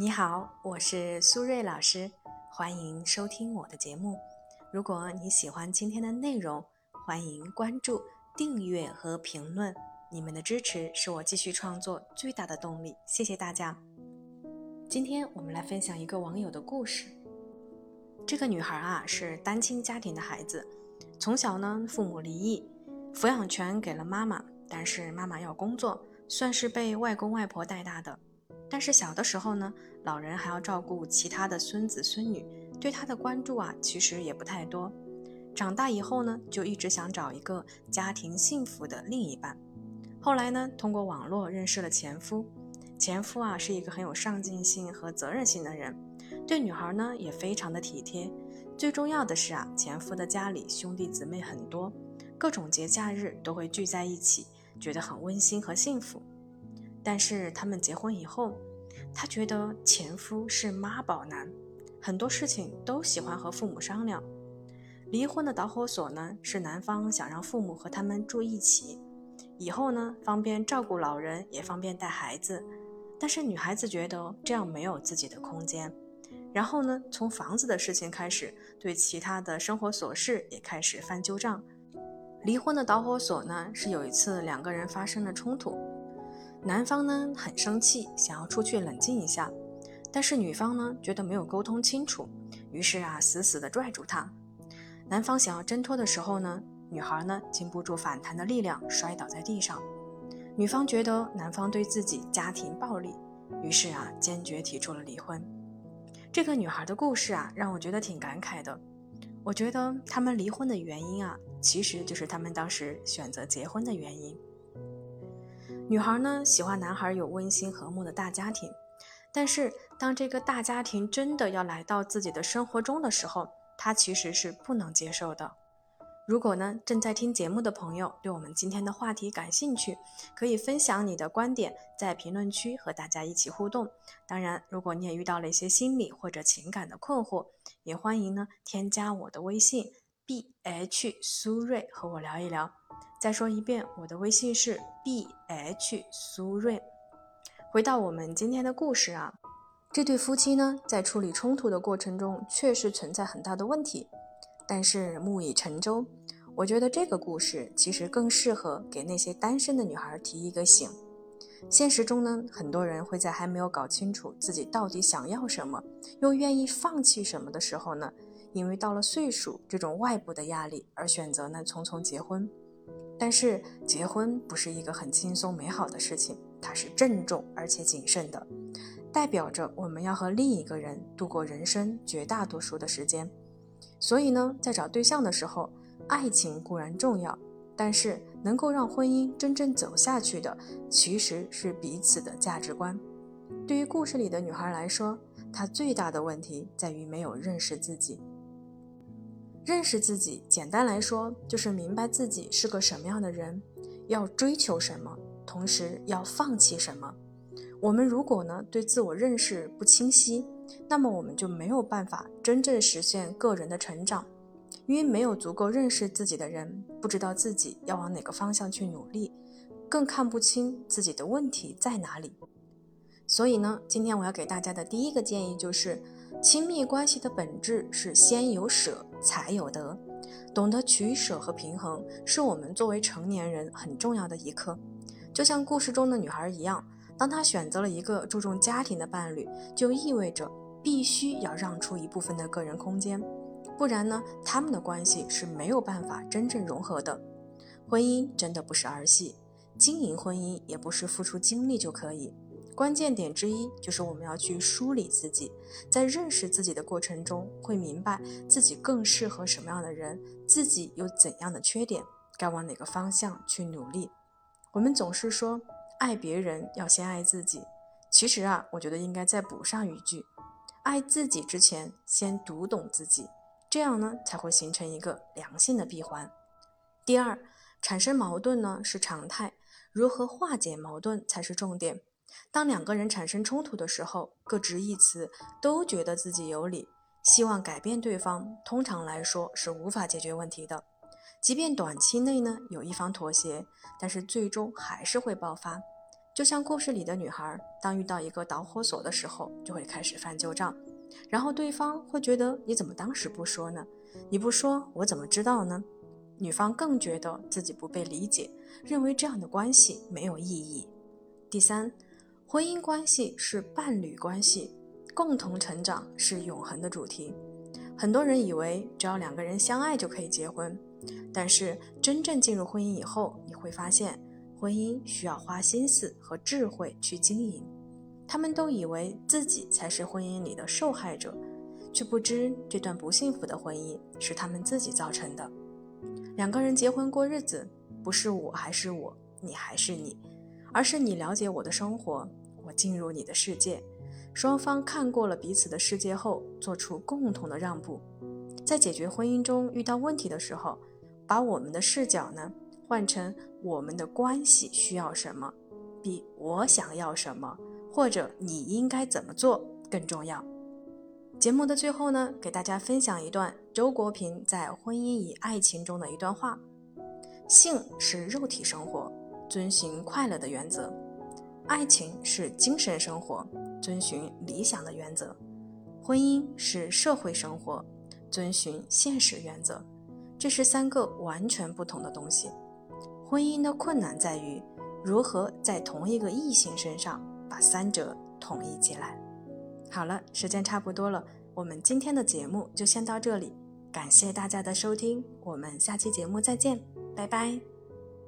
你好，我是苏瑞老师，欢迎收听我的节目。如果你喜欢今天的内容，欢迎关注、订阅和评论。你们的支持是我继续创作最大的动力，谢谢大家。今天我们来分享一个网友的故事。这个女孩啊是单亲家庭的孩子，从小呢父母离异，抚养权给了妈妈，但是妈妈要工作，算是被外公外婆带大的。但是小的时候呢，老人还要照顾其他的孙子孙女，对他的关注啊，其实也不太多。长大以后呢，就一直想找一个家庭幸福的另一半。后来呢，通过网络认识了前夫。前夫啊，是一个很有上进心和责任心的人，对女孩呢也非常的体贴。最重要的是啊，前夫的家里兄弟姊妹很多，各种节假日都会聚在一起，觉得很温馨和幸福。但是他们结婚以后，她觉得前夫是妈宝男，很多事情都喜欢和父母商量。离婚的导火索呢，是男方想让父母和他们住一起，以后呢方便照顾老人，也方便带孩子。但是女孩子觉得这样没有自己的空间。然后呢，从房子的事情开始，对其他的生活琐事也开始翻旧账。离婚的导火索呢，是有一次两个人发生了冲突。男方呢很生气，想要出去冷静一下，但是女方呢觉得没有沟通清楚，于是啊死死地拽住他。男方想要挣脱的时候呢，女孩呢经不住反弹的力量摔倒在地上。女方觉得男方对自己家庭暴力，于是啊坚决提出了离婚。这个女孩的故事啊让我觉得挺感慨的。我觉得他们离婚的原因啊其实就是他们当时选择结婚的原因。女孩呢喜欢男孩有温馨和睦的大家庭，但是当这个大家庭真的要来到自己的生活中的时候，她其实是不能接受的。如果呢正在听节目的朋友对我们今天的话题感兴趣，可以分享你的观点，在评论区和大家一起互动。当然，如果你也遇到了一些心理或者情感的困惑，也欢迎呢添加我的微信 b h 苏瑞和我聊一聊。再说一遍，我的微信是 b h 苏瑞。回到我们今天的故事啊，这对夫妻呢，在处理冲突的过程中，确实存在很大的问题。但是木已成舟，我觉得这个故事其实更适合给那些单身的女孩提一个醒。现实中呢，很多人会在还没有搞清楚自己到底想要什么，又愿意放弃什么的时候呢，因为到了岁数这种外部的压力而选择呢匆匆结婚。但是结婚不是一个很轻松美好的事情，它是郑重而且谨慎的，代表着我们要和另一个人度过人生绝大多数的时间。所以呢，在找对象的时候，爱情固然重要，但是能够让婚姻真正走下去的，其实是彼此的价值观。对于故事里的女孩来说，她最大的问题在于没有认识自己。认识自己，简单来说就是明白自己是个什么样的人，要追求什么，同时要放弃什么。我们如果呢对自我认识不清晰，那么我们就没有办法真正实现个人的成长，因为没有足够认识自己的人，不知道自己要往哪个方向去努力，更看不清自己的问题在哪里。所以呢，今天我要给大家的第一个建议就是。亲密关系的本质是先有舍才有得，懂得取舍和平衡，是我们作为成年人很重要的一课。就像故事中的女孩一样，当她选择了一个注重家庭的伴侣，就意味着必须要让出一部分的个人空间，不然呢，他们的关系是没有办法真正融合的。婚姻真的不是儿戏，经营婚姻也不是付出精力就可以。关键点之一就是我们要去梳理自己，在认识自己的过程中，会明白自己更适合什么样的人，自己有怎样的缺点，该往哪个方向去努力。我们总是说爱别人要先爱自己，其实啊，我觉得应该再补上一句：爱自己之前先读懂自己，这样呢才会形成一个良性的闭环。第二，产生矛盾呢是常态，如何化解矛盾才是重点。当两个人产生冲突的时候，各执一词，都觉得自己有理，希望改变对方，通常来说是无法解决问题的。即便短期内呢有一方妥协，但是最终还是会爆发。就像故事里的女孩，当遇到一个导火索的时候，就会开始翻旧账，然后对方会觉得你怎么当时不说呢？你不说，我怎么知道呢？女方更觉得自己不被理解，认为这样的关系没有意义。第三，婚姻关系是伴侣关系，共同成长是永恒的主题。很多人以为只要两个人相爱就可以结婚，但是真正进入婚姻以后，你会发现。婚姻需要花心思和智慧去经营，他们都以为自己才是婚姻里的受害者，却不知这段不幸福的婚姻是他们自己造成的。两个人结婚过日子，不是我还是我，你还是你，而是你了解我的生活，我进入你的世界。双方看过了彼此的世界后，做出共同的让步，在解决婚姻中遇到问题的时候，把我们的视角呢？换成我们的关系需要什么，比我想要什么或者你应该怎么做更重要。节目的最后呢，给大家分享一段周国平在《婚姻与爱情》中的一段话：性是肉体生活，遵循快乐的原则；爱情是精神生活，遵循理想的原则；婚姻是社会生活，遵循现实原则。这是三个完全不同的东西。婚姻的困难在于，如何在同一个异性身上把三者统一起来。好了，时间差不多了，我们今天的节目就先到这里，感谢大家的收听，我们下期节目再见，拜拜。